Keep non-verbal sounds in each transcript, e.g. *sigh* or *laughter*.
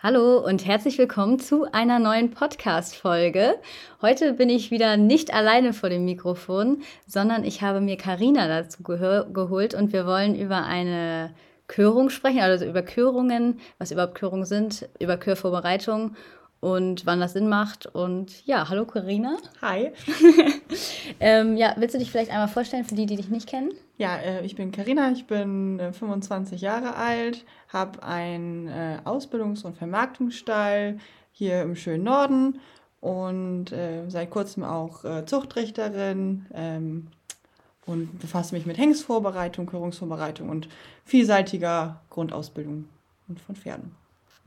Hallo und herzlich willkommen zu einer neuen Podcast-Folge. Heute bin ich wieder nicht alleine vor dem Mikrofon, sondern ich habe mir Karina dazu geholt und wir wollen über eine Körung sprechen, also über Körungen, was überhaupt Körungen sind, über Körvorbereitung und wann das Sinn macht. Und ja, hallo Karina. Hi. *laughs* ähm, ja, willst du dich vielleicht einmal vorstellen für die, die dich nicht kennen? Ja, äh, ich bin Karina, ich bin äh, 25 Jahre alt, habe einen äh, Ausbildungs- und Vermarktungsstall hier im schönen Norden und äh, seit kurzem auch äh, Zuchtrichterin ähm, und befasse mich mit Hengstvorbereitung, Körungsvorbereitung und vielseitiger Grundausbildung und von Pferden.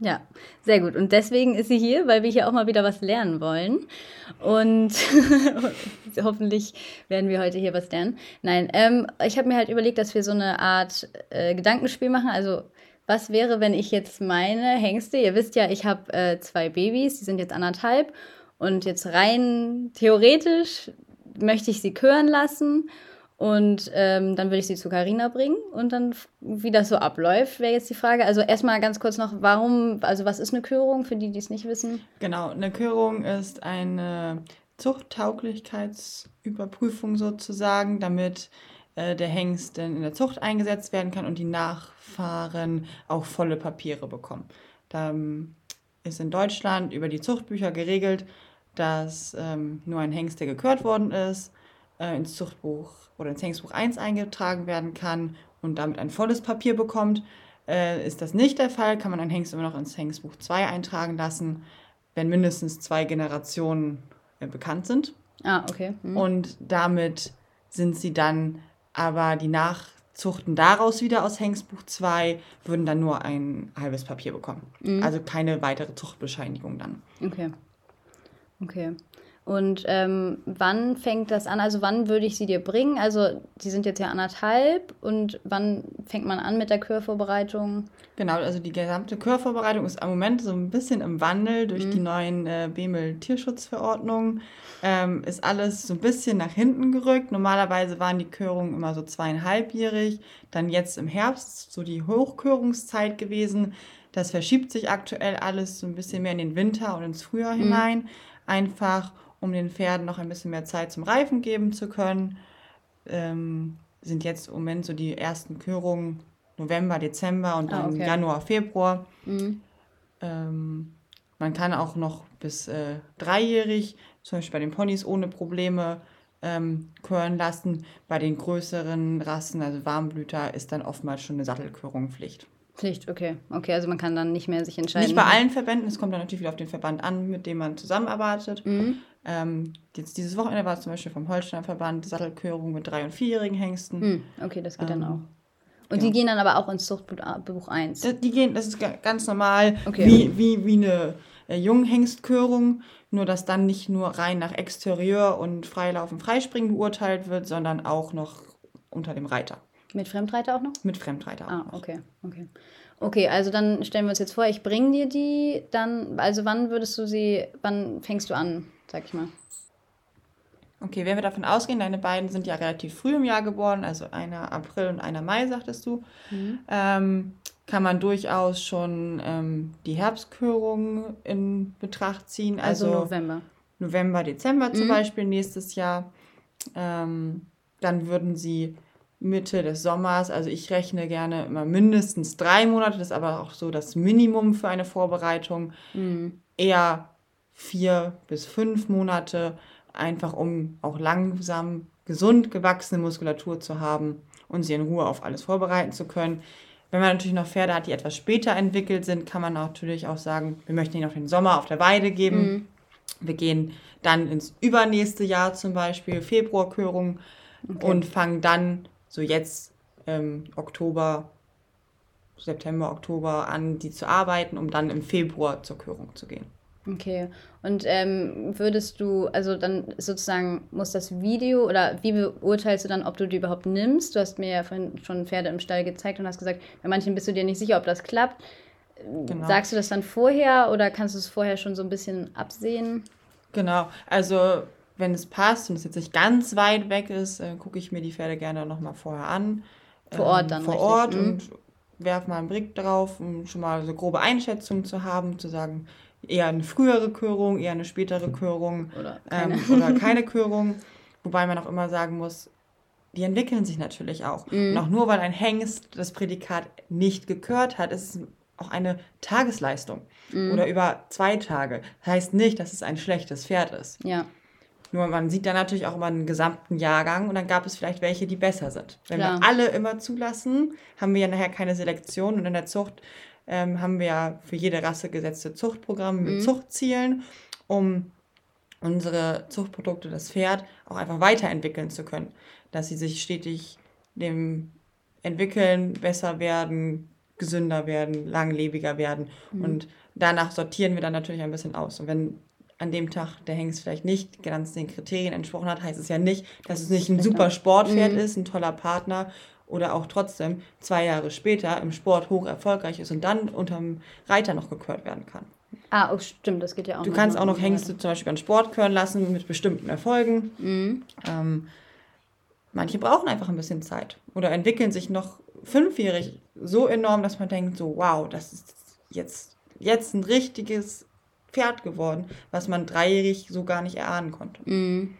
Ja, sehr gut. Und deswegen ist sie hier, weil wir hier auch mal wieder was lernen wollen. Und *laughs* hoffentlich werden wir heute hier was lernen. Nein, ähm, ich habe mir halt überlegt, dass wir so eine Art äh, Gedankenspiel machen. Also, was wäre, wenn ich jetzt meine Hengste, ihr wisst ja, ich habe äh, zwei Babys, die sind jetzt anderthalb. Und jetzt rein theoretisch möchte ich sie kören lassen. Und ähm, dann würde ich sie zu Carina bringen und dann, wie das so abläuft, wäre jetzt die Frage. Also erstmal ganz kurz noch, warum, also was ist eine Körung für die, die es nicht wissen? Genau, eine Körung ist eine Zuchttauglichkeitsüberprüfung sozusagen, damit äh, der Hengst in der Zucht eingesetzt werden kann und die Nachfahren auch volle Papiere bekommen. Da ist in Deutschland über die Zuchtbücher geregelt, dass ähm, nur ein Hengst, der gekürt worden ist, äh, ins Zuchtbuch oder ins Hengstbuch 1 eingetragen werden kann und damit ein volles Papier bekommt. Äh, ist das nicht der Fall, kann man ein Hengst immer noch ins Hengstbuch 2 eintragen lassen, wenn mindestens zwei Generationen äh, bekannt sind. Ah, okay. Mhm. Und damit sind sie dann aber die Nachzuchten daraus wieder aus Hengstbuch 2 würden dann nur ein halbes Papier bekommen. Mhm. Also keine weitere Zuchtbescheinigung dann. Okay. Okay. Und ähm, wann fängt das an? Also wann würde ich sie dir bringen? Also die sind jetzt ja anderthalb und wann fängt man an mit der Körvorbereitung? Genau, also die gesamte Körvorbereitung ist im Moment so ein bisschen im Wandel durch mhm. die neuen äh, BEMEL-Tierschutzverordnungen. Ähm, ist alles so ein bisschen nach hinten gerückt. Normalerweise waren die Körungen immer so zweieinhalbjährig, dann jetzt im Herbst so die Hochkörungszeit gewesen. Das verschiebt sich aktuell alles so ein bisschen mehr in den Winter und ins Frühjahr mhm. hinein. Einfach um den Pferden noch ein bisschen mehr Zeit zum Reifen geben zu können. Ähm, sind jetzt im Moment so die ersten Körungen November, Dezember und dann ah, okay. Januar, Februar. Mhm. Ähm, man kann auch noch bis äh, dreijährig, zum Beispiel bei den Ponys ohne Probleme, ähm, kören lassen. Bei den größeren Rassen, also Warmblüter, ist dann oftmals schon eine Sattelkörung Pflicht. Pflicht, okay. Okay, also man kann dann nicht mehr sich entscheiden. Nicht bei allen Verbänden, es kommt dann natürlich wieder auf den Verband an, mit dem man zusammenarbeitet. Mhm. Ähm, jetzt dieses Wochenende war es zum Beispiel vom Holsteiner Verband Sattelkörung mit drei- und vierjährigen Hengsten. Mhm. Okay, das geht ähm, dann auch. Und genau. die gehen dann aber auch ins Zuchtbuch 1? Die gehen, das ist ganz normal, okay. wie, wie, wie eine äh, Junghengstkörung, nur dass dann nicht nur rein nach Exterieur und Freilaufen, Freispringen beurteilt wird, sondern auch noch unter dem Reiter. Mit Fremdreiter auch noch? Mit Fremdreiter auch. Ah, okay, okay. Okay, also dann stellen wir uns jetzt vor, ich bringe dir die, dann, also wann würdest du sie, wann fängst du an, sag ich mal? Okay, wenn wir davon ausgehen, deine beiden sind ja relativ früh im Jahr geboren, also einer April und einer Mai, sagtest du, mhm. ähm, kann man durchaus schon ähm, die Herbstkörung in Betracht ziehen. Also, also November. November, Dezember zum mhm. Beispiel nächstes Jahr. Ähm, dann würden sie Mitte des Sommers. Also ich rechne gerne immer mindestens drei Monate, das ist aber auch so das Minimum für eine Vorbereitung. Mhm. Eher vier bis fünf Monate, einfach um auch langsam gesund gewachsene Muskulatur zu haben und sie in Ruhe auf alles vorbereiten zu können. Wenn man natürlich noch Pferde hat, die etwas später entwickelt sind, kann man natürlich auch sagen, wir möchten ihnen auch den Sommer auf der Weide geben. Mhm. Wir gehen dann ins übernächste Jahr zum Beispiel, Februarkörung, okay. und fangen dann so jetzt ähm, Oktober, September, Oktober an, die zu arbeiten, um dann im Februar zur Körung zu gehen. Okay. Und ähm, würdest du, also dann sozusagen muss das Video oder wie beurteilst du dann, ob du die überhaupt nimmst? Du hast mir ja vorhin schon Pferde im Stall gezeigt und hast gesagt, bei manchen bist du dir nicht sicher, ob das klappt. Genau. Sagst du das dann vorher oder kannst du es vorher schon so ein bisschen absehen? Genau, also wenn es passt und es jetzt nicht ganz weit weg ist, äh, gucke ich mir die Pferde gerne nochmal vorher an. Vor Ort ähm, dann. Vor richtig. Ort mhm. und werfe mal einen Blick drauf, um schon mal so grobe Einschätzungen zu haben, zu sagen, eher eine frühere Körung, eher eine spätere Körung oder keine, ähm, oder *laughs* keine Körung. Wobei man auch immer sagen muss, die entwickeln sich natürlich auch. Mhm. Und auch nur weil ein Hengst das Prädikat nicht gekört hat, ist es auch eine Tagesleistung mhm. oder über zwei Tage. Das heißt nicht, dass es ein schlechtes Pferd ist. Ja. Nur man sieht dann natürlich auch immer einen gesamten Jahrgang und dann gab es vielleicht welche, die besser sind. Wenn Klar. wir alle immer zulassen, haben wir ja nachher keine Selektion und in der Zucht ähm, haben wir ja für jede Rasse gesetzte Zuchtprogramme mit mhm. Zuchtzielen, um unsere Zuchtprodukte, das Pferd, auch einfach weiterentwickeln zu können. Dass sie sich stetig dem entwickeln, besser werden, gesünder werden, langlebiger werden. Mhm. Und danach sortieren wir dann natürlich ein bisschen aus. Und wenn an dem Tag der Hengst vielleicht nicht ganz den Kriterien entsprochen hat, heißt es ja nicht, dass es nicht ein super Sportpferd mhm. ist, ein toller Partner oder auch trotzdem zwei Jahre später im Sport hoch erfolgreich ist und dann unterm Reiter noch gekürt werden kann. Ah, oh, stimmt, das geht ja auch. Du kannst auch noch Hengste zum Beispiel an Sport können lassen mit bestimmten Erfolgen. Mhm. Ähm, manche brauchen einfach ein bisschen Zeit oder entwickeln sich noch fünfjährig so enorm, dass man denkt, so wow, das ist jetzt, jetzt ein richtiges Pferd geworden, was man dreijährig so gar nicht erahnen konnte. Mhm.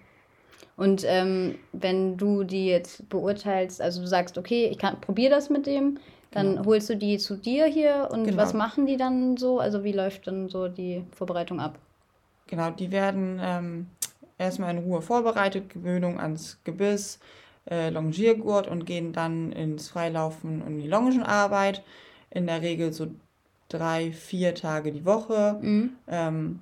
Und ähm, wenn du die jetzt beurteilst, also du sagst, okay, ich probiere das mit dem, dann genau. holst du die zu dir hier und genau. was machen die dann so? Also wie läuft dann so die Vorbereitung ab? Genau, die werden ähm, erstmal in Ruhe vorbereitet, Gewöhnung ans Gebiss, äh, Longiergurt und gehen dann ins Freilaufen und die Longenarbeit. In der Regel so drei, vier Tage die Woche. Mhm. Ähm,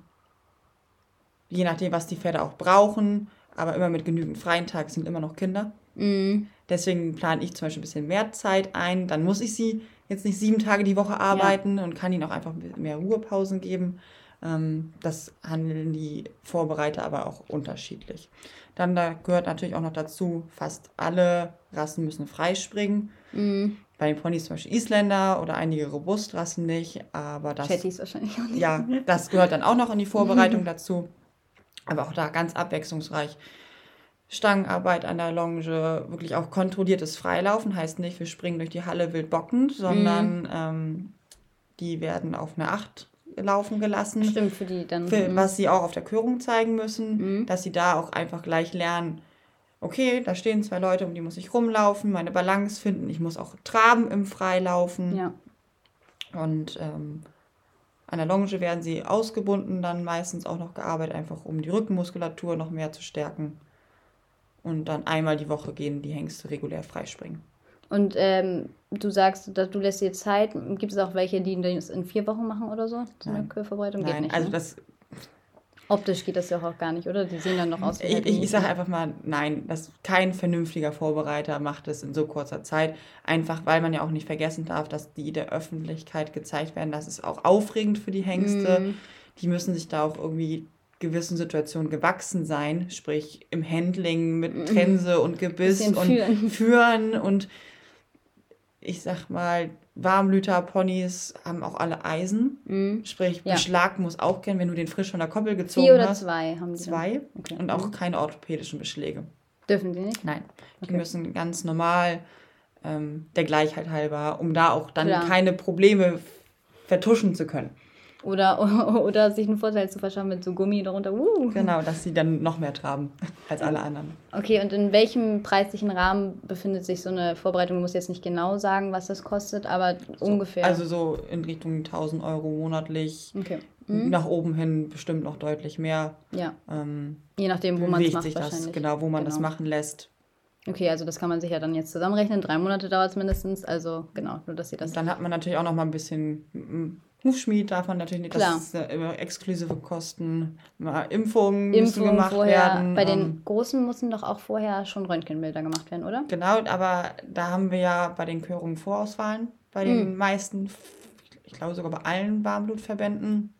je nachdem, was die Pferde auch brauchen, aber immer mit genügend freien Tagen sind immer noch Kinder. Mhm. Deswegen plane ich zum Beispiel ein bisschen mehr Zeit ein. Dann muss ich sie jetzt nicht sieben Tage die Woche arbeiten ja. und kann ihnen auch einfach mehr Ruhepausen geben. Ähm, das handeln die Vorbereiter aber auch unterschiedlich. Dann da gehört natürlich auch noch dazu, fast alle Rassen müssen freispringen. Mhm. Bei den Ponys zum Beispiel Isländer oder einige Robustrassen nicht, aber das. Wahrscheinlich auch nicht. Ja, das gehört dann auch noch in die Vorbereitung *laughs* dazu. Aber auch da ganz abwechslungsreich. Stangenarbeit an der Longe, wirklich auch kontrolliertes Freilaufen, heißt nicht, wir springen durch die Halle wild bockend, sondern mhm. ähm, die werden auf eine Acht laufen gelassen. Stimmt, für die dann. Für, was sie auch auf der Körung zeigen müssen, mhm. dass sie da auch einfach gleich lernen, okay, da stehen zwei Leute, um die muss ich rumlaufen, meine Balance finden, ich muss auch traben im Freilaufen. Ja. Und ähm, an der Longe werden sie ausgebunden, dann meistens auch noch gearbeitet, einfach um die Rückenmuskulatur noch mehr zu stärken. Und dann einmal die Woche gehen die Hengste regulär freispringen. Und ähm, du sagst, dass du lässt dir Zeit. Gibt es auch welche, die das in vier Wochen machen oder so? So eine Körperverbreitung? Nein, nicht, also ne? das Optisch geht das ja auch gar nicht, oder? Die sehen dann noch aus wie Ich, ich, ich sage einfach mal, nein, das, kein vernünftiger Vorbereiter macht es in so kurzer Zeit. Einfach, weil man ja auch nicht vergessen darf, dass die der Öffentlichkeit gezeigt werden. Das ist auch aufregend für die Hengste. Mm. Die müssen sich da auch irgendwie gewissen Situationen gewachsen sein, sprich im Handling mit mhm. Trense und Gebiss und führen. führen und ich sag mal, Warmblüter-Ponys haben auch alle Eisen. Mhm. Sprich, ja. Beschlag muss auch gehen, wenn du den frisch von der Koppel gezogen Vier oder hast. zwei haben die. Zwei. Okay. Und auch mhm. keine orthopädischen Beschläge. Dürfen die nicht? Nein. Okay. Die müssen ganz normal, ähm, der Gleichheit halber, um da auch dann ja. keine Probleme vertuschen zu können. Oder, *laughs* oder sich einen Vorteil zu verschaffen mit so Gummi darunter. Uh. Genau, dass sie dann noch mehr traben als alle anderen. Okay, und in welchem preislichen Rahmen befindet sich so eine Vorbereitung? Du musst jetzt nicht genau sagen, was das kostet, aber so, ungefähr. Also so in Richtung 1000 Euro monatlich. Okay. Mhm. Nach oben hin bestimmt noch deutlich mehr. Ja. Ähm, Je nachdem, wo man es macht. Sich das, genau, wo man genau. das machen lässt. Okay, also das kann man sich ja dann jetzt zusammenrechnen. Drei Monate dauert es mindestens. Also genau, nur dass ihr das. Und dann hat man natürlich auch noch mal ein bisschen Hufschmied darf man natürlich nicht, Klar. das ist immer exklusive Kosten. Impfungen, Impfungen müssen gemacht vorher, werden. Bei den ähm, Großen müssen doch auch vorher schon Röntgenbilder gemacht werden, oder? Genau, aber da haben wir ja bei den Körungen Vorauswahlen, bei den hm. meisten, ich glaube sogar bei allen Warmblutverbänden.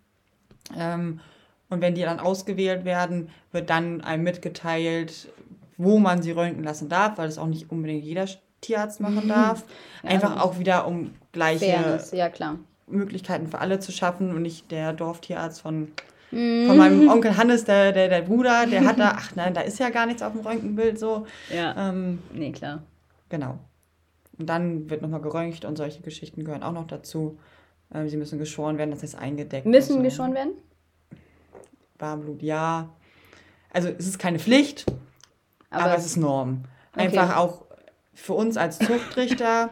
Ähm, und wenn die dann ausgewählt werden, wird dann einem mitgeteilt, wo man sie röntgen lassen darf, weil das auch nicht unbedingt jeder Tierarzt machen darf. Ja, Einfach auch wieder um gleiche Fairness, ja, klar Möglichkeiten für alle zu schaffen und nicht der Dorftierarzt von, mm. von meinem Onkel Hannes, der, der, der Bruder, der hat da, ach nein, da ist ja gar nichts auf dem Röntgenbild so. Ja. Ähm, nee, klar. Genau. Und dann wird nochmal geröntgt und solche Geschichten gehören auch noch dazu. Ähm, sie müssen geschoren werden, das ist eingedeckt. Müssen so. geschoren werden? Warmblut, ja. Also es ist keine Pflicht, aber, aber es ist Norm. Einfach okay. auch für uns als Zuchtrichter,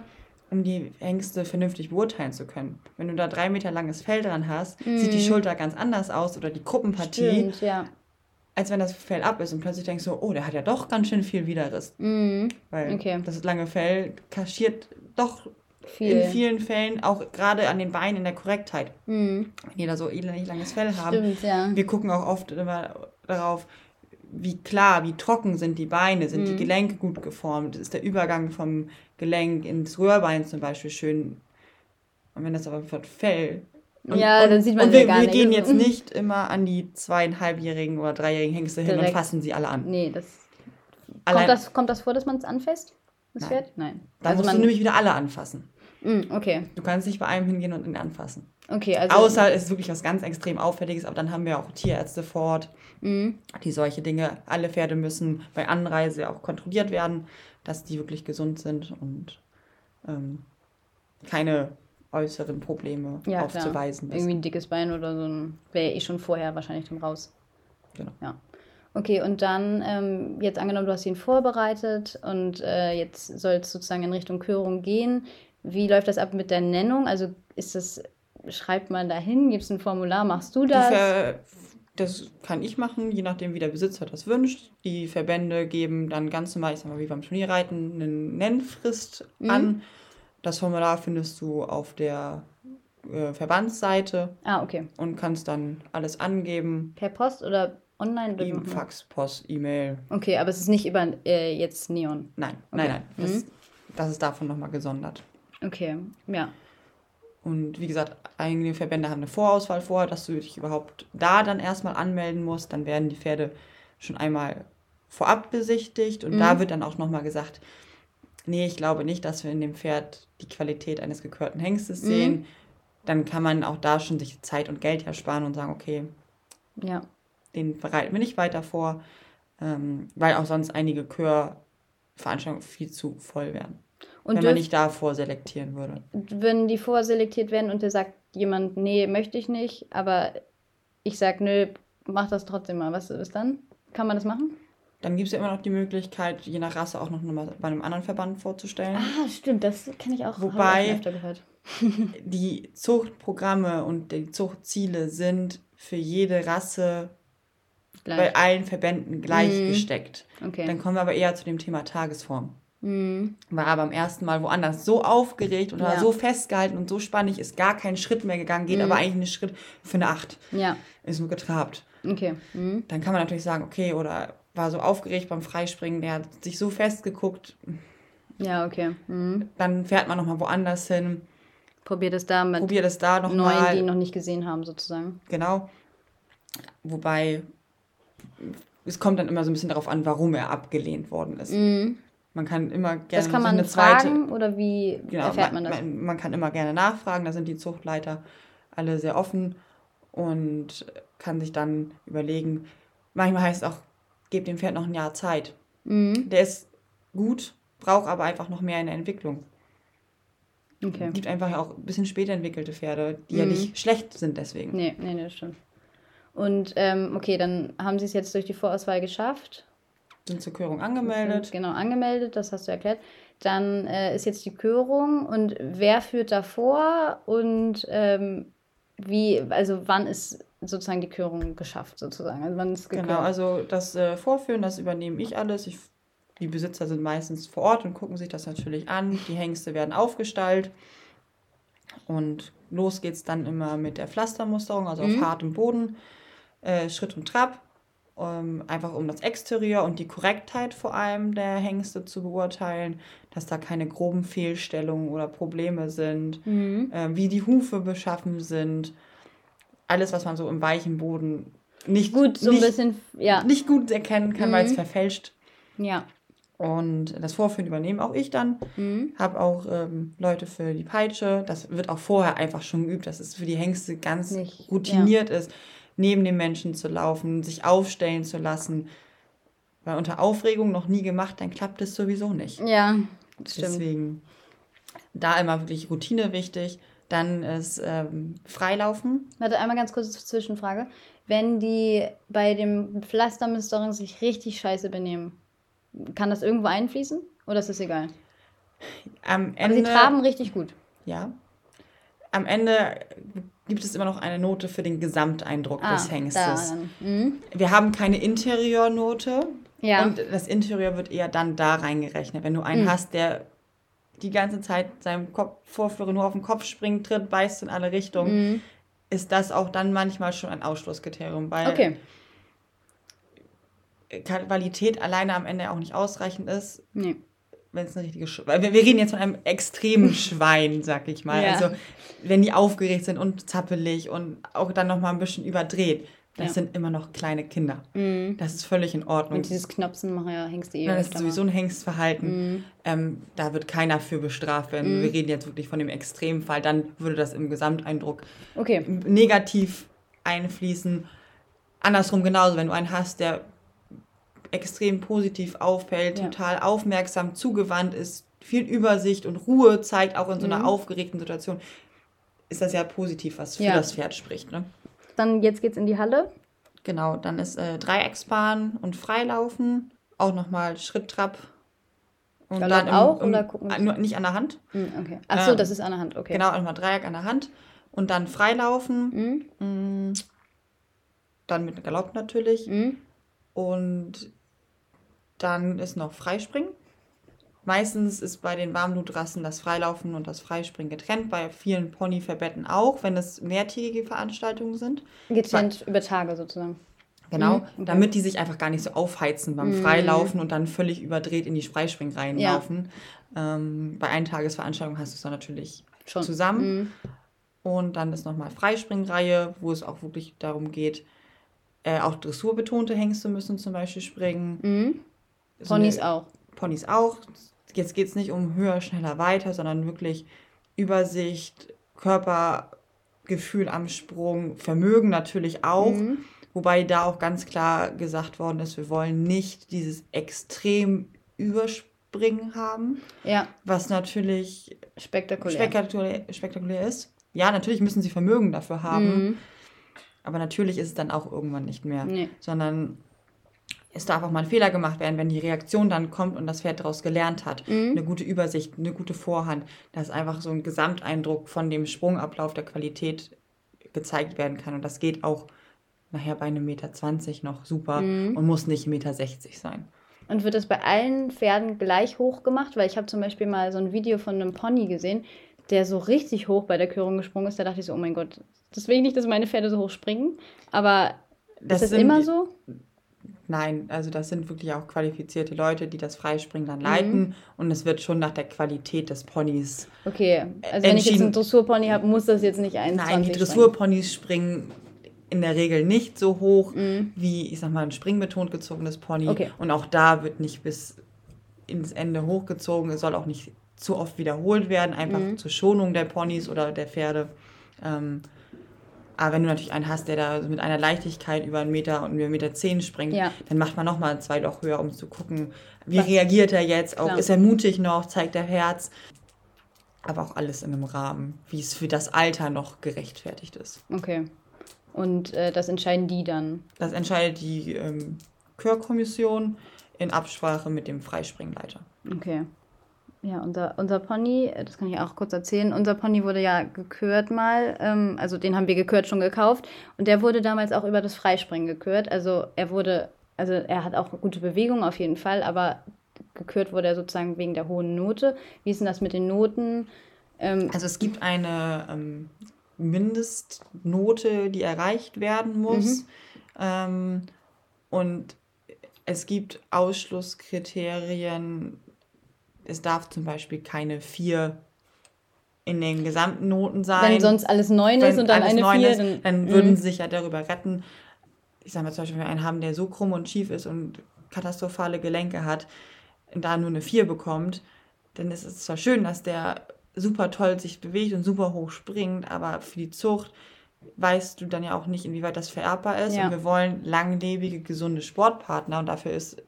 um die Hengste vernünftig beurteilen zu können. Wenn du da drei Meter langes Fell dran hast, mm. sieht die. Schulter ganz anders aus oder die Gruppenpartie. Stimmt, ja. Als wenn das Fell ab ist und plötzlich denkst du, oh, der hat ja doch ganz schön viel Widerriss. Mm. Weil okay. das lange Fell kaschiert doch viel. in vielen Fällen, auch gerade an den Beinen in der Korrektheit. Mhm. Wenn die da so ähnlich langes Fell haben. Stimmt, ja. Wir gucken auch oft immer darauf, wie klar, wie trocken sind die Beine, sind mhm. die Gelenke gut geformt, ist der Übergang vom Gelenk ins Röhrbein zum Beispiel schön. Und wenn das aber wird Fell. Und, ja, und, dann sieht man und wir, ja gar wir nicht. gehen jetzt *laughs* nicht immer an die zweieinhalbjährigen oder dreijährigen Hengste Direkt. hin und fassen sie alle an. Nee, das. Allein, kommt, das kommt das vor, dass man es anfasst? Das Nein. Pferd? Nein. Dann also musst du nämlich wieder alle anfassen. Mm, okay. Du kannst nicht bei einem hingehen und ihn anfassen. Okay, also. Außer es ist wirklich was ganz extrem Auffälliges, aber dann haben wir auch Tierärzte vor Ort, mm. die solche Dinge, alle Pferde müssen bei Anreise auch kontrolliert werden, dass die wirklich gesund sind und ähm, keine äußeren Probleme ja, aufzuweisen. Klar. Irgendwie ein dickes Bein oder so wäre eh schon vorher wahrscheinlich dann raus. Genau. Ja. Okay, und dann, ähm, jetzt angenommen, du hast ihn vorbereitet und äh, jetzt soll es sozusagen in Richtung Körung gehen. Wie läuft das ab mit der Nennung? Also ist das, schreibt man da hin, gibt es ein Formular, machst du das? Ver das kann ich machen, je nachdem, wie der Besitzer das wünscht. Die Verbände geben dann ganz normal, ich sag mal, wie beim Turnierreiten, eine Nennfrist mhm. an. Das Formular findest du auf der äh, Verbandsseite. Ah, okay. Und kannst dann alles angeben. Per Post oder online? Oder e Fax, Post, E-Mail. Okay, aber es ist nicht über äh, jetzt Neon. Nein, okay. nein, nein. Das, mhm. das ist davon nochmal gesondert. Okay, ja. Und wie gesagt, einige Verbände haben eine Vorauswahl vor, dass du dich überhaupt da dann erstmal anmelden musst. Dann werden die Pferde schon einmal vorab besichtigt und mhm. da wird dann auch nochmal gesagt, nee, ich glaube nicht, dass wir in dem Pferd die Qualität eines gekörten Hengstes mhm. sehen. Dann kann man auch da schon sich Zeit und Geld ersparen und sagen, okay, ja. den bereiten wir nicht weiter vor, ähm, weil auch sonst einige Körveranstaltungen viel zu voll werden. Und wenn man nicht da vorselektieren würde. Wenn die vorselektiert werden und der sagt jemand, nee, möchte ich nicht, aber ich sage, nö, mach das trotzdem mal. Was ist dann? Kann man das machen? Dann gibt es ja immer noch die Möglichkeit, je nach Rasse auch noch mal bei einem anderen Verband vorzustellen. Ah, stimmt, das kenne ich auch. Wobei *laughs* die Zuchtprogramme und die Zuchtziele sind für jede Rasse gleich. bei allen Verbänden gleich mhm. gesteckt. Okay. Dann kommen wir aber eher zu dem Thema Tagesform. Mhm. War beim ersten Mal woanders so aufgeregt und ja. war so festgehalten und so spannend, ist gar keinen Schritt mehr gegangen, geht mhm. aber eigentlich einen Schritt für eine Acht. Ja. Ist nur getrabt. Okay. Mhm. Dann kann man natürlich sagen, okay, oder war so aufgeregt beim Freispringen, der hat sich so festgeguckt. Ja, okay. Mhm. Dann fährt man nochmal woanders hin. Probiert es da mit Probiert es da noch neuen, mal. die noch nicht gesehen haben, sozusagen. Genau. Wobei es kommt dann immer so ein bisschen darauf an, warum er abgelehnt worden ist. Mhm. Man kann immer gerne das kann man so eine fragen, zweite, oder wie genau, erfährt man das? Man, man, kann immer gerne nachfragen, da sind die Zuchtleiter alle sehr offen und kann sich dann überlegen, manchmal heißt es auch, gebt dem Pferd noch ein Jahr Zeit. Mhm. Der ist gut, braucht aber einfach noch mehr in der Entwicklung. Okay. Gibt einfach auch ein bisschen später entwickelte Pferde, die mhm. ja nicht schlecht sind deswegen. Nee, nee, nee, das stimmt. Und ähm, okay, dann haben sie es jetzt durch die Vorauswahl geschafft sind zur Körung angemeldet. Genau, angemeldet, das hast du erklärt. Dann äh, ist jetzt die Körung und wer führt davor und ähm, wie, also wann ist sozusagen die Körung geschafft sozusagen? Also wann ist Genau, also das äh, Vorführen, das übernehme ich alles. Ich, die Besitzer sind meistens vor Ort und gucken sich das natürlich an. Die Hengste werden aufgestallt und los geht's dann immer mit der Pflastermusterung, also mhm. auf hartem Boden, äh, Schritt und Trab ähm, einfach um das Exterieur und die Korrektheit vor allem der Hengste zu beurteilen, dass da keine groben Fehlstellungen oder Probleme sind, mhm. äh, wie die Hufe beschaffen sind, alles, was man so im weichen Boden nicht gut so nicht, ein bisschen ja nicht gut erkennen kann, mhm. weil es verfälscht. Ja. Und das Vorführen übernehme auch ich dann. Mhm. Habe auch ähm, Leute für die Peitsche. Das wird auch vorher einfach schon geübt, dass es für die Hengste ganz nicht, routiniert ja. ist neben dem Menschen zu laufen, sich aufstellen zu lassen. Weil unter Aufregung noch nie gemacht, dann klappt es sowieso nicht. Ja, das stimmt. Deswegen. Da immer wirklich Routine wichtig. Dann ist ähm, Freilaufen. Warte, einmal ganz kurz Zwischenfrage. Wenn die bei dem Pflastermistering sich richtig scheiße benehmen, kann das irgendwo einfließen oder ist das egal? Am Ende, Aber sie traben richtig gut. Ja. Am Ende gibt es immer noch eine Note für den Gesamteindruck Ah, des Hengstes. Mhm. Wir haben keine Interiornote. Ja. Und das Interieur wird eher dann da reingerechnet. Wenn du einen Mhm. hast, der die ganze Zeit seinem Kopf, Vorführer nur auf den Kopf springt, tritt, beißt in alle Richtungen, Mhm. ist das auch dann manchmal schon ein Ausschlusskriterium, weil Okay. Qualität alleine am Ende auch nicht ausreichend ist, Nee. Wenn es eine richtige Sch weil wir, reden jetzt von einem extremen *laughs* Schwein, sag ich mal. Ja. Also wenn die aufgeregt sind und zappelig und auch dann noch mal ein bisschen überdreht, das Ja. sind immer noch kleine Kinder. Mhm. Das ist völlig in Ordnung. Und dieses Knopsen machen ja Hengste eh Ja, das ist sowieso ein Hengstverhalten. Mhm. Ähm, da wird keiner für bestraft werden. Mhm. Wir reden jetzt wirklich von dem Extremfall. Dann würde das im Gesamteindruck Okay. negativ einfließen. Andersrum genauso, wenn du einen hast, der extrem positiv auffällt, Ja. total aufmerksam, zugewandt ist, viel Übersicht und Ruhe zeigt, auch in so einer Mhm. aufgeregten Situation, ist das ja positiv, was für Ja. das Pferd spricht. Ne? Dann jetzt geht's in die Halle. Genau, dann ist äh, Dreiecksbahn und Freilaufen, auch nochmal Schritt-Trab. Und Galopp auch, oder gucken äh, nur nicht an der Hand. Mhm, okay. Ach so, Ähm, das ist an der Hand. Okay. Genau, nochmal Dreieck an der Hand. Und dann Freilaufen. Mhm. Dann mit Galopp natürlich. Mhm. Und dann ist noch Freispringen. Meistens ist bei den Warmblutrassen das Freilaufen und das Freispringen getrennt, bei vielen Ponyverbetten auch, wenn es mehrtägige Veranstaltungen sind. Getrennt über Tage sozusagen. Genau, Mhm, okay. damit die sich einfach gar nicht so aufheizen beim Mhm. Freilaufen und dann völlig überdreht in die Freispringreihen Ja. laufen. Ähm, bei Eintagesveranstaltungen hast du es dann natürlich Schon. zusammen. Mhm. Und dann ist nochmal Freispringreihe, wo es auch wirklich darum geht, äh, auch dressurbetonte Hengste müssen zum Beispiel springen. So Ponys eine- auch. Ponys auch. Jetzt geht es nicht um höher, schneller, weiter, sondern wirklich Übersicht, Körpergefühl am Sprung, Vermögen natürlich auch. Mhm. Wobei da auch ganz klar gesagt worden ist, wir wollen nicht dieses extrem Überspringen haben, Ja, was natürlich spektakulär. spektakulär, spektakulär ist. Ja, natürlich müssen sie Vermögen dafür haben, Mhm. aber natürlich ist es dann auch irgendwann nicht mehr, Nee. sondern es darf auch mal ein Fehler gemacht werden, wenn die Reaktion dann kommt und das Pferd daraus gelernt hat. Mhm. Eine gute Übersicht, eine gute Vorhand, dass einfach so ein Gesamteindruck von dem Sprungablauf der Qualität gezeigt werden kann. Und das geht auch nachher bei einem Meter 20 noch super Mhm. und muss nicht Meter 60 sein. Und wird das bei allen Pferden gleich hoch gemacht? Weil ich habe zum Beispiel mal so ein Video von einem Pony gesehen, der so richtig hoch bei der Körung gesprungen ist. Da dachte ich so, oh mein Gott, das will ich nicht, dass meine Pferde so hoch springen. Aber Das ist das immer so? Nein, also das sind wirklich auch qualifizierte Leute, die das Freispringen Mhm. dann leiten und es wird schon nach der Qualität des Ponys. Okay, also wenn ich jetzt einen Dressurpony habe, muss das jetzt nicht 21 Nein, die Dressurponys springen in der Regel nicht so hoch wie, ich sag mal, ein springbetont gezogenes Pony. Mhm. Okay. Und auch da wird nicht bis ins Ende hochgezogen. Es soll auch nicht zu oft wiederholt werden, einfach Mhm. zur Schonung der Ponys oder der Pferde. Ähm, aber wenn du natürlich einen hast, der da mit einer Leichtigkeit über einen Meter und über Meter zehn springt, Ja. dann macht man nochmal zwei Loch höher, um zu gucken, wie Was- reagiert er jetzt, auch ist er mutig noch, zeigt er Herz. Aber auch alles in einem Rahmen, wie es für das Alter noch gerechtfertigt ist. Okay. Und äh, das entscheiden die dann. Das entscheidet die ähm, Chörkommission in Absprache mit dem Freispringleiter. Okay. Ja, unser, unser Pony, äh, das kann ich auch kurz erzählen, unser Pony wurde ja gekürt mal, ähm, also den haben wir gekürt schon gekauft und der wurde damals auch über das Freispringen gekürt. Also er wurde, also er hat auch gute Bewegung auf jeden Fall, aber gekürt wurde er sozusagen wegen der hohen Note. Wie ist denn das mit den Noten? Ähm, Also es gibt eine ähm, Mindestnote, die erreicht werden muss. Ähm, und es gibt Ausschlusskriterien. Es darf zum Beispiel keine vier in den gesamten Noten sein. wenn sonst alles neun ist und dann eine neun vier, ist, dann, dann Mhm. würden sie sich ja darüber retten. Ich sage mal zum Beispiel, wenn wir einen haben, der so krumm und schief ist und katastrophale Gelenke hat, und da nur eine 4 bekommt, dann ist es zwar schön, dass der super toll sich bewegt und super hoch springt, aber für die Zucht weißt du dann ja auch nicht, inwieweit das vererbbar ist. Ja. Und wir wollen langlebige, gesunde Sportpartner und dafür ist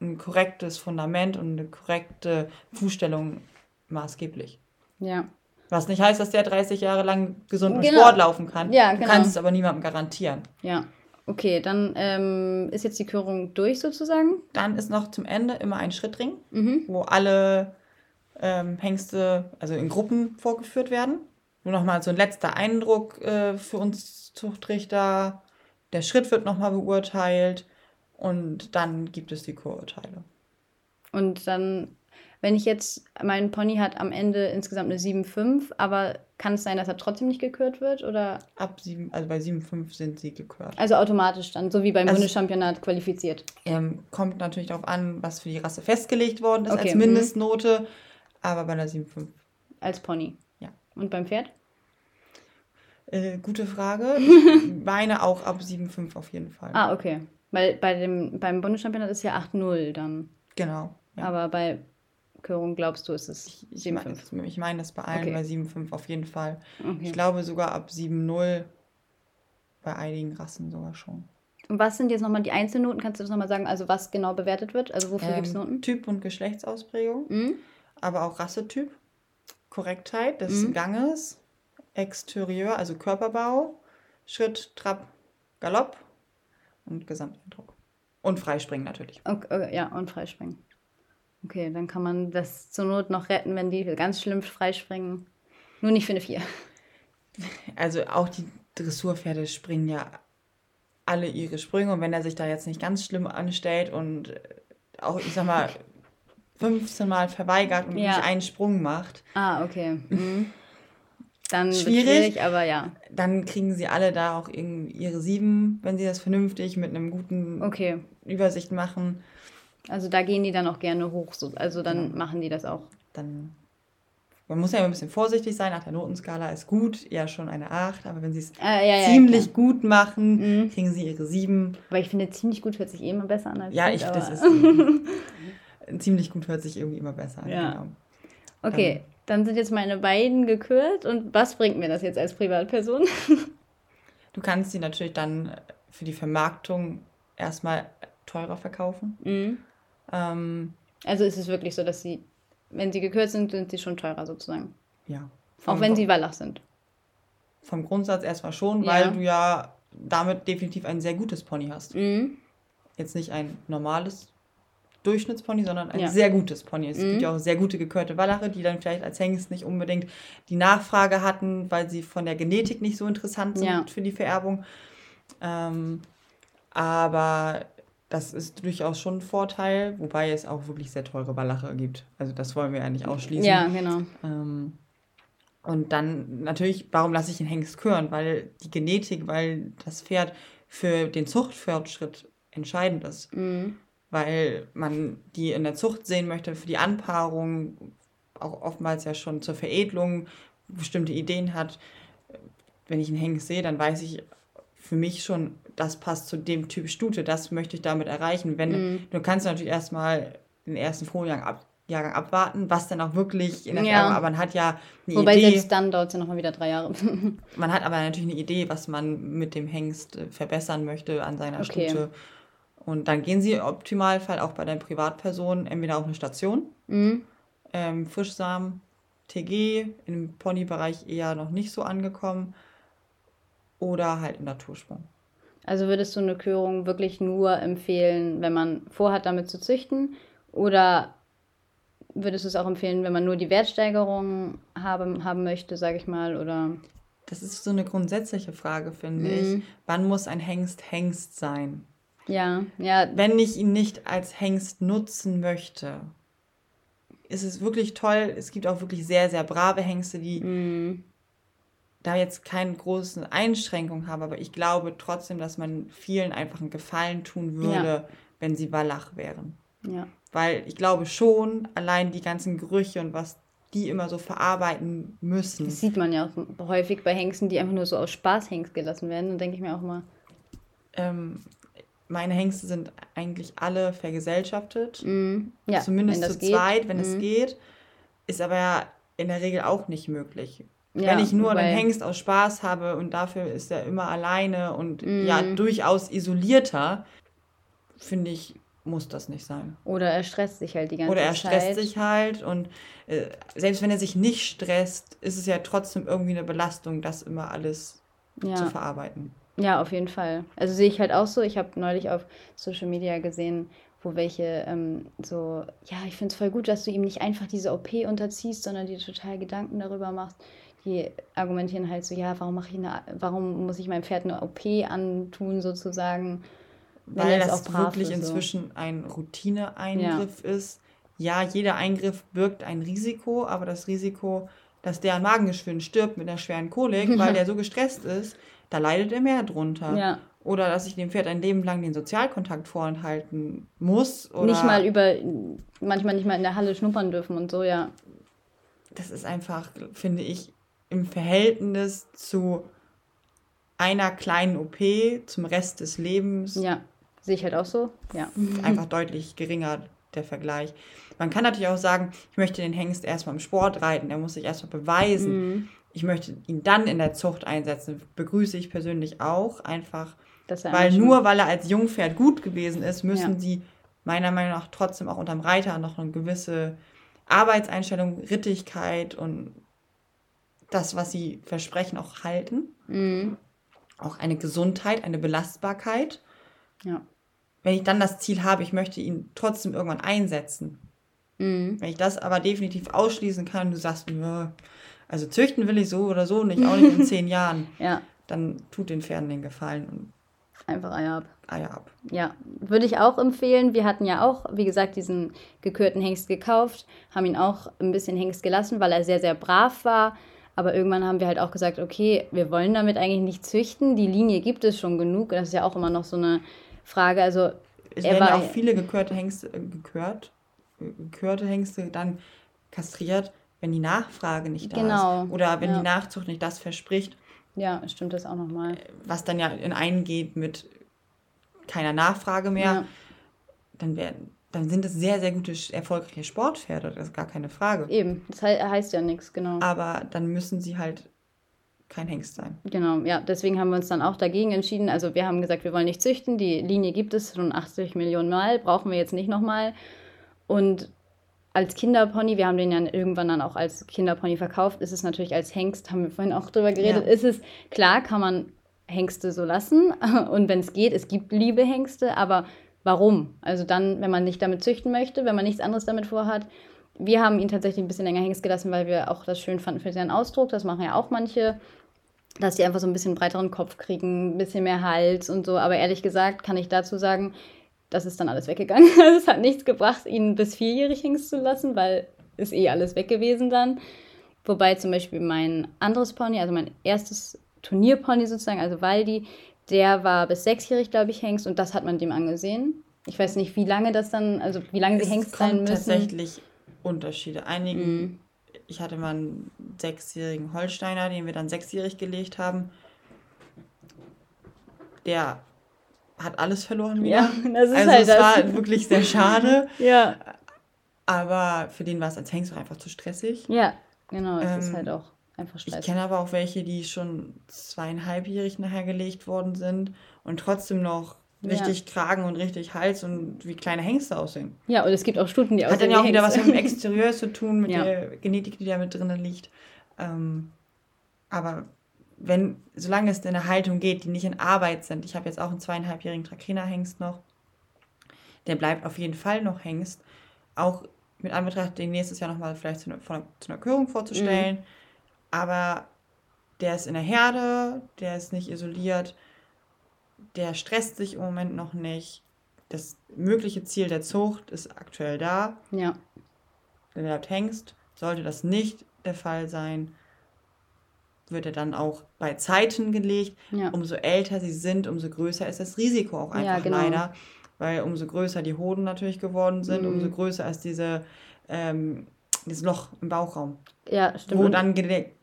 ein korrektes Fundament und eine korrekte Fußstellung maßgeblich. Ja. Was nicht heißt, dass der 30 Jahre lang gesund und Genau. Sport laufen kann. Ja, du genau. kannst es aber niemandem garantieren. Ja. Okay, dann ähm, ist jetzt die Körung durch sozusagen. Dann ist noch zum Ende immer ein Schrittring, Mhm. wo alle ähm, Hengste also in Gruppen vorgeführt werden. Nur nochmal so ein letzter Eindruck äh, für uns Zuchtrichter. Der Schritt wird nochmal beurteilt und dann gibt es die Kururteile. Und dann, wenn ich jetzt, mein Pony hat am Ende insgesamt eine 7,5, aber kann es sein, dass er trotzdem nicht gekürt wird? Oder Ab sieben, also bei 7,5 sind sie gekürt. also automatisch dann, so wie beim Also- Bundeschampionat qualifiziert. Ähm, kommt natürlich darauf an, was für die Rasse festgelegt worden ist Okay, als mhm. Mindestnote, aber bei der 7,5. Als Pony. Ja. Und beim Pferd? Äh, gute Frage. *laughs* Ich meine auch ab 7,5 auf jeden Fall. Ah, okay. Weil bei dem, beim Bundeschampionat ist ja 8-0 dann. Genau. Ja. Aber bei Körung glaubst du, ist es Ich meine 7,5. ich mein das bei allen Okay. bei 7,5 auf jeden Fall. Okay. Ich glaube sogar ab 7,0 bei einigen Rassen sogar schon. Und was sind jetzt nochmal die Einzelnoten? Kannst du das nochmal sagen? Also was genau bewertet wird? Also wofür gibt es Ähm, Noten? Typ und Geschlechtsausprägung, Mhm. aber auch Rassetyp, Korrektheit des Mhm. Ganges, Exterieur, also Körperbau, Schritt, Trab, Galopp und Gesamteindruck. Und Freispringen natürlich. Okay, ja, und freispringen. Okay, dann kann man das zur Not noch retten, wenn die ganz schlimm freispringen. Nur nicht für eine 4. Also auch die Dressurpferde springen ja alle ihre Sprünge und wenn er sich da jetzt nicht ganz schlimm anstellt und äh, auch, ich sag mal, *laughs* 15 Mal verweigert und Ja. nicht einen Sprung macht, Ah, okay. Mhm. Dann Schwierig. schwierig, aber ja. dann kriegen sie alle da auch irgendwie ihre sieben, wenn sie das vernünftig mit einem guten Okay. Übersicht machen. Also da gehen die dann auch gerne hoch. So. Also dann Genau. machen die das auch. Dann man muss ja immer ein bisschen vorsichtig sein. Nach der Notenskala ist gut, eher schon eine 8, aber wenn sie es Ah, ja, ja, ziemlich klar. gut machen, Mhm. kriegen sie ihre sieben. Weil ich finde, ziemlich gut hört sich eh immer besser an als Ja, gut, ich, das aber- ist *laughs* ziemlich gut hört sich irgendwie immer besser an. Ja. Genau. Okay, dann sind jetzt meine beiden gekürt. Und was bringt mir das jetzt als Privatperson? *laughs* Du kannst sie natürlich dann für die Vermarktung erstmal teurer verkaufen. Mhm. Ähm, Also ist es wirklich so, dass sie, wenn sie gekürt sind, sind sie schon teurer sozusagen. ja. Auch wenn sie Wallach sind. Vom Grundsatz erstmal schon, Ja. weil du ja damit definitiv ein sehr gutes Pony hast. Mhm. Jetzt nicht ein normales Durchschnittspony, sondern ein Ja. sehr gutes Pony. Es Mhm. gibt ja auch sehr gute gekörte Wallache, die dann vielleicht als Hengst nicht unbedingt die Nachfrage hatten, weil sie von der Genetik nicht so interessant sind Ja. für die Vererbung. Ähm, aber das ist durchaus schon ein Vorteil, wobei es auch wirklich sehr teure Wallache gibt. Also das wollen wir ja nicht ausschließen. Ja, genau. Ähm, und dann natürlich, warum lasse ich den Hengst küren? Weil die Genetik, weil das Pferd für den Zuchtfortschritt entscheidend ist. Mhm. Weil man die in der Zucht sehen möchte, für die Anpaarung, auch oftmals ja schon zur Veredelung bestimmte Ideen hat. Wenn ich einen Hengst sehe, dann weiß ich für mich schon, das passt zu dem Typ Stute, das möchte ich damit erreichen. Wenn, Mhm. Du kannst natürlich erstmal den ersten Fohlenjahrgang ab, Jahrgang abwarten, was dann auch wirklich in der Ja. Vererbung, aber man hat ja eine Wobei Idee. selbst dann dauert es ja nochmal wieder drei Jahre. Man hat aber natürlich eine Idee, was man mit dem Hengst äh, verbessern möchte an seiner Okay. Stute. Und dann gehen sie im Optimalfall auch bei der Privatperson entweder auf eine Station, mhm. ähm, Frischsamen, TG, im Ponybereich eher noch nicht so angekommen, oder halt im Natursprung. Also würdest du eine Körung wirklich nur empfehlen, wenn man vorhat, damit zu züchten? Oder würdest du es auch empfehlen, wenn man nur die Wertsteigerung haben, haben möchte, sage ich mal? Oder Das ist so eine grundsätzliche Frage, finde Mhm. ich. Wann muss ein Hengst Hengst sein? Ja, ja, wenn ich ihn nicht als Hengst nutzen möchte, ist es wirklich toll. Es gibt auch wirklich sehr, sehr brave Hengste, die mm, da jetzt keine großen Einschränkungen haben. Aber ich glaube trotzdem, dass man vielen einfach einen Gefallen tun würde, wenn sie Wallach wären. ja. Weil ich glaube schon, allein die ganzen Gerüche und was die immer so verarbeiten müssen. Das sieht man ja auch häufig bei Hengsten, die einfach nur so aus Spaß Hengst gelassen werden. Dann denke ich mir auch mal, Ähm, meine Hengste sind eigentlich alle vergesellschaftet. mm, ja, Zumindest zu geht. zweit, wenn es mm, geht. Ist aber ja in der Regel auch nicht möglich. Ja, wenn ich nur wobei- einen Hengst aus Spaß habe und dafür ist er immer alleine und Mhm. ja durchaus isolierter, finde ich, muss das nicht sein. Oder er stresst sich halt die ganze Zeit. Oder er stresst Zeit. sich halt und äh, selbst wenn er sich nicht stresst, ist es ja trotzdem irgendwie eine Belastung, das immer alles ja. zu verarbeiten. Ja, auf jeden Fall. Also sehe ich halt auch so. Ich habe neulich auf Social Media gesehen, wo welche ähm, so, ja, ich finde es voll gut, dass du ihm nicht einfach diese OP unterziehst, sondern dir total Gedanken darüber machst. Die argumentieren halt so, ja, warum mache ich eine, warum muss ich meinem Pferd eine OP antun, sozusagen, weil das auch wirklich inzwischen so. ein Routineeingriff ja. ist. Ja, jeder Eingriff birgt ein Risiko, aber das Risiko, dass der an Magengeschwüren stirbt mit einer schweren Kolik, weil *laughs* der so gestresst ist, da leidet er mehr drunter. Ja. Oder dass ich dem Pferd ein Leben lang den Sozialkontakt vorenthalten muss. Oder nicht mal über, manchmal nicht mal in der Halle schnuppern dürfen und so, ja. Das ist einfach, finde ich, im Verhältnis zu einer kleinen OP zum Rest des Lebens. Ja, sehe ich halt auch so, ja. *laughs* Einfach deutlich geringer der Vergleich. Man kann natürlich auch sagen, ich möchte den Hengst erstmal im Sport reiten, er muss sich erstmal beweisen. Mhm ich möchte ihn dann in der Zucht einsetzen, begrüße ich persönlich auch einfach, weil nur weil er als Jungpferd gut gewesen ist, müssen ja. sie meiner Meinung nach trotzdem auch unterm Reiter noch eine gewisse Arbeitseinstellung, Rittigkeit und das, was sie versprechen, auch halten. Mhm. Auch eine Gesundheit, eine Belastbarkeit. Ja. Wenn ich dann das Ziel habe, ich möchte ihn trotzdem irgendwann einsetzen. Mhm. Wenn ich das aber definitiv ausschließen kann, du sagst, also züchten will ich so oder so nicht, auch nicht in *laughs* zehn Jahren. Ja. Dann tut den Pferden den Gefallen und Einfach Eier ab. Eier ab. Ja, würde ich auch empfehlen. Wir hatten ja auch, wie gesagt, diesen gekürten Hengst gekauft, haben ihn auch ein bisschen Hengst gelassen, weil er sehr, sehr brav war. Aber irgendwann haben wir halt auch gesagt, okay, wir wollen damit eigentlich nicht züchten. Die Linie gibt es schon genug. Das ist ja auch immer noch so eine Frage. Also es werden war, auch viele gekürte Hengste, gekürt, gekürte Hengste dann kastriert, wenn die Nachfrage nicht da genau. ist. Oder wenn ja. die Nachzucht nicht das verspricht. Ja, stimmt das auch nochmal. Was dann ja in eingeht mit keiner Nachfrage mehr, ja. dann werden dann sind es sehr, sehr gute, erfolgreiche Sportpferde, das ist gar keine Frage. Eben, das heißt ja nichts, genau. Aber dann müssen sie halt kein Hengst sein. Genau, ja, deswegen haben wir uns dann auch dagegen entschieden. Also wir haben gesagt, wir wollen nicht züchten, die Linie gibt es schon 80 Millionen Mal, brauchen wir jetzt nicht nochmal. Und als Kinderpony, wir haben den ja irgendwann dann auch als Kinderpony verkauft, ist es natürlich als Hengst, haben wir vorhin auch drüber geredet, ja. ist es, klar kann man Hengste so lassen *laughs* und wenn es geht, es gibt liebe Hengste, aber warum? Also dann, wenn man nicht damit züchten möchte, wenn man nichts anderes damit vorhat. Wir haben ihn tatsächlich ein bisschen länger Hengst gelassen, weil wir auch das schön fanden für seinen Ausdruck, das machen ja auch manche, dass die einfach so ein bisschen breiteren Kopf kriegen, ein bisschen mehr Hals und so, aber ehrlich gesagt kann ich dazu sagen, das ist dann alles weggegangen. *laughs* Es hat nichts gebracht, ihn bis vierjährig hingst zu lassen, weil ist eh alles weg gewesen dann. Wobei zum Beispiel mein anderes Pony, also mein erstes Turnierpony sozusagen, also Waldi, der war bis sechsjährig, glaube ich, Hengst und das hat man dem angesehen. Ich weiß nicht, wie lange das dann, also wie lange sie Hengst sein müssen. tatsächlich Unterschiede. Einigen, mm. ich hatte mal einen sechsjährigen Holsteiner, den wir dann sechsjährig gelegt haben. Der hat alles verloren wieder. Ja, *laughs* das ist also halt es das. war wirklich sehr schade. *laughs* ja. Aber für den war es als Hengst auch einfach zu stressig. Ja, genau, es ähm, ist halt auch einfach stressig. Ich kenne aber auch welche, die schon zweieinhalbjährig nachher gelegt worden sind und trotzdem noch richtig ja. Kragen und richtig Hals und wie kleine Hengste aussehen. Ja, und es gibt auch Stuten, die aussehen. Hat dann ja auch wieder was mit dem Exterieur zu tun, mit ja. der Genetik, die da mit drin liegt. Ähm, aber wenn, solange es in eine Haltung geht, die nicht in Arbeit sind, ich habe jetzt auch einen zweieinhalbjährigen Trakehner-Hengst noch, der bleibt auf jeden Fall noch Hengst. Auch mit Anbetracht, den nächstes Jahr nochmal vielleicht zu einer, zu einer Körung vorzustellen. Mhm. Aber der ist in der Herde, der ist nicht isoliert, der stresst sich im Moment noch nicht. Das mögliche Ziel der Zucht ist aktuell da. Ja. Der bleibt Hengst. Sollte das nicht der Fall sein, wird er dann auch bei Zeiten gelegt. Ja. Umso älter sie sind, umso größer ist das Risiko auch einfach ja, genau. leider. Weil umso größer die Hoden natürlich geworden sind, mhm. umso größer ist diese, ähm, dieses Loch im Bauchraum. Ja, stimmt. Wo dann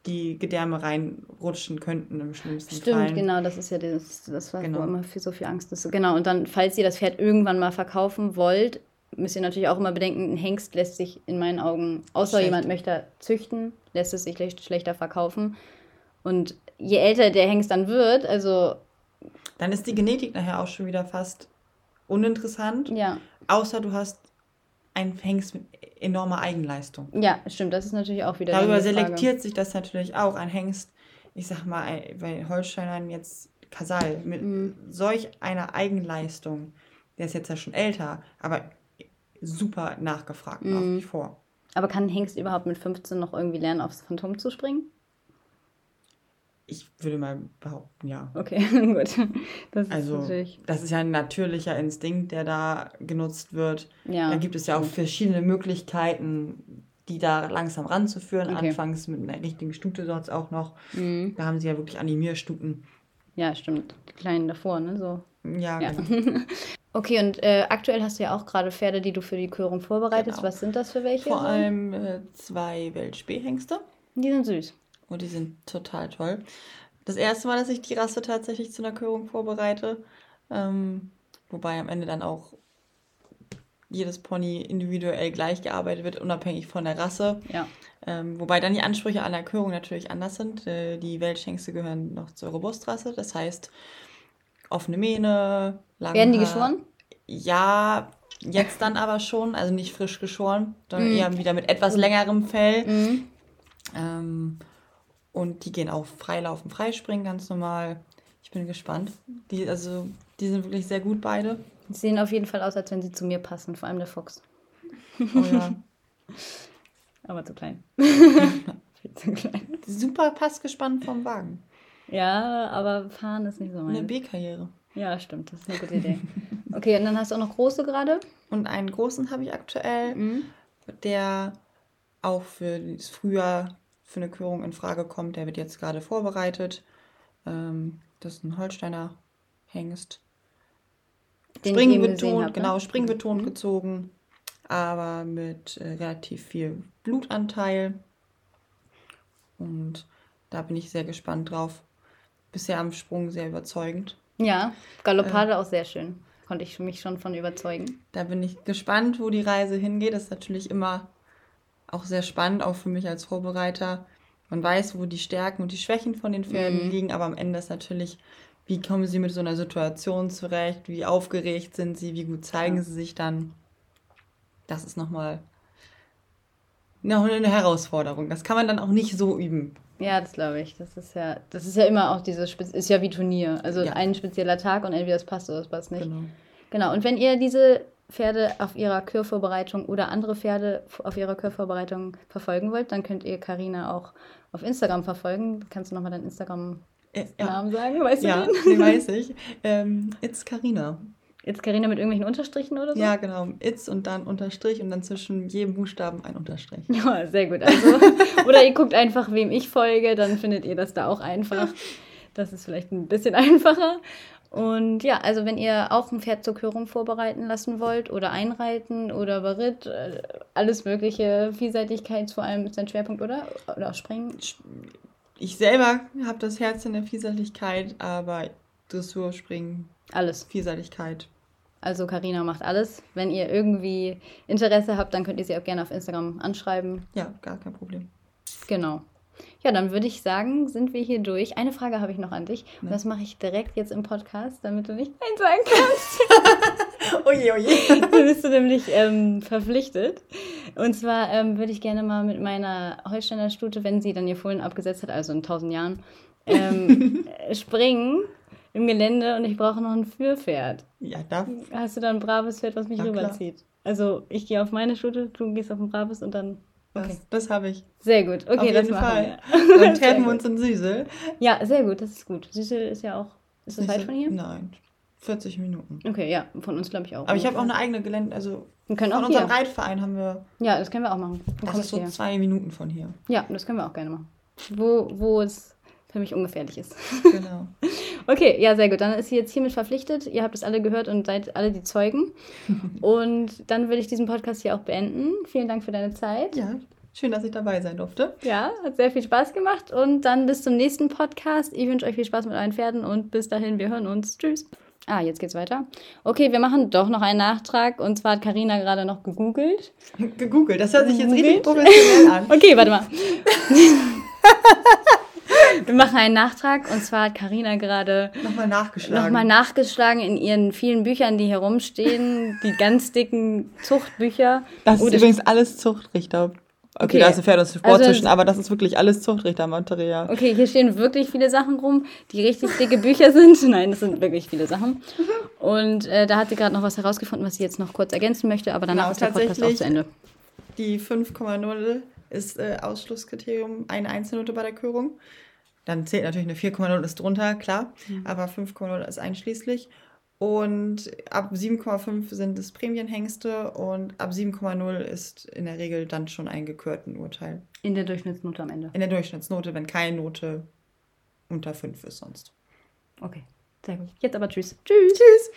die Gedärme reinrutschen könnten im schlimmsten Fall. Stimmt, genau, das ist ja das, das was genau. immer für so viel Angst ist. Genau, und dann, falls ihr das Pferd irgendwann mal verkaufen wollt, müsst ihr natürlich auch immer bedenken, ein Hengst lässt sich in meinen Augen, außer Schlecht. jemand möchte züchten, lässt es sich schlechter verkaufen. Und je älter der Hengst dann wird, also. Dann ist die Genetik nachher auch schon wieder fast uninteressant. Ja. außer du hast einen Hengst mit enormer Eigenleistung. Ja, stimmt, das ist natürlich auch wieder. Darüber selektiert sich das natürlich auch. Ein Hengst, ich sag mal, bei Holsteinern jetzt Kasal mit mhm. solch einer Eigenleistung, der ist jetzt ja schon älter, aber super nachgefragt mhm. nach wie vor. Aber kann ein Hengst überhaupt mit 15 noch irgendwie lernen, aufs Phantom zu springen? Ich würde mal behaupten, ja. Okay, *laughs* gut. Das also, natürlich... das ist ja ein natürlicher Instinkt, der da genutzt wird. Ja. Da gibt es ja auch verschiedene Möglichkeiten, die da langsam ranzuführen. Okay. Anfangs mit einer richtigen Stute sonst auch noch. Mhm. Da haben sie ja wirklich Animierstuten. Ja, stimmt. Die kleinen davor, ne? So. Ja, ja. Genau. *laughs* okay, und äh, aktuell hast du ja auch gerade Pferde, die du für die Körung vorbereitest. Genau. Was sind das für welche? Vor allem äh, zwei Weltspähhengste. Die sind süß. Und die sind total toll. Das erste Mal, dass ich die Rasse tatsächlich zu einer Körung vorbereite. Ähm, wobei am Ende dann auch jedes Pony individuell gleich gearbeitet wird, unabhängig von der Rasse. Ja. Ähm, wobei dann die Ansprüche an der Körung natürlich anders sind. Äh, die Weltschenke gehören noch zur Robustrasse, das heißt offene Mähne, lange Werden die geschoren? Ja, jetzt dann aber schon, also nicht frisch geschoren, sondern mm. eher wieder mit etwas längerem Fell. Mm. Ähm, und die gehen auch freilaufen, freispringen ganz normal. Ich bin gespannt. Die, also, die sind wirklich sehr gut beide. Die sehen auf jeden Fall aus, als wenn sie zu mir passen, vor allem der Fuchs. Oh ja. *laughs* Aber zu klein. *laughs* Viel zu klein. Super passgespannt vom Wagen. Ja, aber fahren ist nicht so mein. Eine B-Karriere. Ja, stimmt, das ist eine gute Idee. *laughs* Okay, und dann hast du auch noch große gerade? Und einen großen habe ich aktuell, mhm. der auch für das Frühjahr für eine Körung in Frage kommt. Der wird jetzt gerade vorbereitet. Ähm, das ist ein Holsteiner Hengst. Springbetont, ne? genau, springbetont mhm. gezogen, aber mit äh, relativ viel Blutanteil. Und da bin ich sehr gespannt drauf. Bisher am Sprung sehr überzeugend. Ja, Galoppade äh, auch sehr schön. Konnte ich mich schon von überzeugen. Da bin ich gespannt, wo die Reise hingeht. Das ist natürlich immer auch sehr spannend, auch für mich als Vorbereiter. Man weiß, wo die Stärken und die Schwächen von den Pferden mhm. liegen, aber am Ende ist natürlich, wie kommen sie mit so einer Situation zurecht, wie aufgeregt sind sie, wie gut zeigen ja. sie sich dann. Das ist nochmal noch eine Herausforderung. Das kann man dann auch nicht so üben. Ja, das glaube ich. Das ist ja, das ist ja immer auch dieses, ist ja wie Turnier. Also ja. ein spezieller Tag und entweder es passt oder es passt nicht. Genau. Genau. Und wenn ihr diese Pferde auf ihrer Kürvorbereitung oder andere Pferde auf ihrer Kürvorbereitung verfolgen wollt, dann könnt ihr Karina auch auf Instagram verfolgen. Kannst du nochmal deinen Instagram-Namen ja. sagen? Weißt du ja, den? *laughs* den weiß ich. Ähm, it's Karina. It's Karina mit irgendwelchen Unterstrichen oder so? Ja, genau. It's und dann Unterstrich und dann zwischen jedem Buchstaben ein Unterstrich. *laughs* Ja, sehr gut. Also, oder ihr guckt einfach, wem ich folge, dann findet ihr das da auch einfach. *laughs* Das ist vielleicht ein bisschen einfacher. Und ja, also wenn ihr auch ein Pferd zur Körung vorbereiten lassen wollt oder einreiten oder Beritt, äh, alles mögliche, Vielseitigkeit vor allem ist ein Schwerpunkt, oder? Oder auch Springen? Ich selber habe das Herz in der Vielseitigkeit, aber Dressur, Springen, alles. Vielseitigkeit. Also Karina macht alles. Wenn ihr irgendwie Interesse habt, dann könnt ihr sie auch gerne auf Instagram anschreiben. Ja, gar kein Problem. Genau. Ja, dann würde ich sagen, sind wir hier durch. Eine Frage habe ich noch an dich. Und das mache ich direkt jetzt im Podcast, damit du nicht Nein sagen kannst. *laughs* *laughs* oje, oje. Da bist du nämlich ähm, verpflichtet. Und zwar ähm, würde ich gerne mal mit meiner Holsteiner Stute, wenn sie dann ihr Fohlen abgesetzt hat, also in tausend Jahren, ähm, *laughs* springen im Gelände und ich brauche noch ein Führpferd. Ja, darf. Hast du dann ein braves Pferd, was mich ja, rüberzieht? Also ich gehe auf meine Stute, du gehst auf ein braves und dann Okay. Das, das habe ich. Sehr gut. Okay, Auf jeden das Fall. Wir. *laughs* Dann treffen wir uns in Süßel. Ja, sehr gut, das ist gut. Süßel ist ja auch. Ist das weit von hier? Nein. 40 Minuten. Okay, ja, von uns glaube ich auch. Aber ich habe auch eine eigene Gelände, also wir können von auch unserem hier. Reitverein haben wir. Ja, das können wir auch machen. Dann das ist so hier. zwei Minuten von hier. Ja, das können wir auch gerne machen. Wo, wo es für mich ungefährlich ist. Genau. *laughs* okay, ja, sehr gut. Dann ist sie jetzt hiermit verpflichtet. Ihr habt es alle gehört und seid alle die Zeugen. *laughs* und dann würde ich diesen Podcast hier auch beenden. Vielen Dank für deine Zeit. Ja, Schön, dass ich dabei sein durfte. Ja, hat sehr viel Spaß gemacht. Und dann bis zum nächsten Podcast. Ich wünsche euch viel Spaß mit euren Pferden und bis dahin, wir hören uns. Tschüss. Ah, jetzt geht's weiter. Okay, wir machen doch noch einen Nachtrag. Und zwar hat Karina gerade noch gegoogelt. *laughs* gegoogelt, das hört sich jetzt richtig professionell an. *laughs* Okay, warte mal. *laughs* Wir machen einen Nachtrag und zwar hat Karina gerade nochmal nachgeschlagen. Nochmal nachgeschlagen in ihren vielen Büchern, die hier rumstehen, die ganz dicken Zuchtbücher. Das ist übrigens alles Zuchtrichter. Okay, okay, da ist ein Pferd und Sport also, zwischen, aber das ist wirklich alles Zuchtrichtermaterial. Okay, hier stehen wirklich viele Sachen rum, die richtig dicke Bücher sind. *laughs* Nein, das sind wirklich viele Sachen. Und äh, da hat sie gerade noch was herausgefunden, was sie jetzt noch kurz ergänzen möchte, aber danach genau, ist der Podcast auch zu Ende. Die 5,0 ist äh, Ausschlusskriterium, eine Einzelnote bei der Körung. Dann zählt natürlich eine 4,0 ist drunter, klar, mhm. aber 5,0 ist einschließlich. Und ab 7,5 sind es Prämienhengste und ab 7,0 ist in der Regel dann schon ein gekürten Urteil. In der Durchschnittsnote am Ende. In der Durchschnittsnote, wenn keine Note unter 5 ist sonst. Okay, sehr gut. Jetzt aber tschüss. Tschüss. Tschüss.